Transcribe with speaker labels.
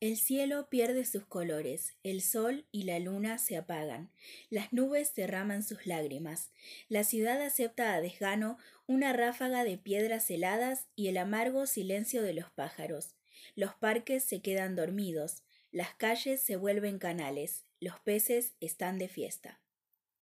Speaker 1: El cielo pierde sus colores, el sol y la luna se apagan, las nubes derraman sus lágrimas, la ciudad acepta a desgano una ráfaga de piedras heladas y el amargo silencio de los pájaros. Los parques se quedan dormidos, las calles se vuelven canales, los peces están de fiesta.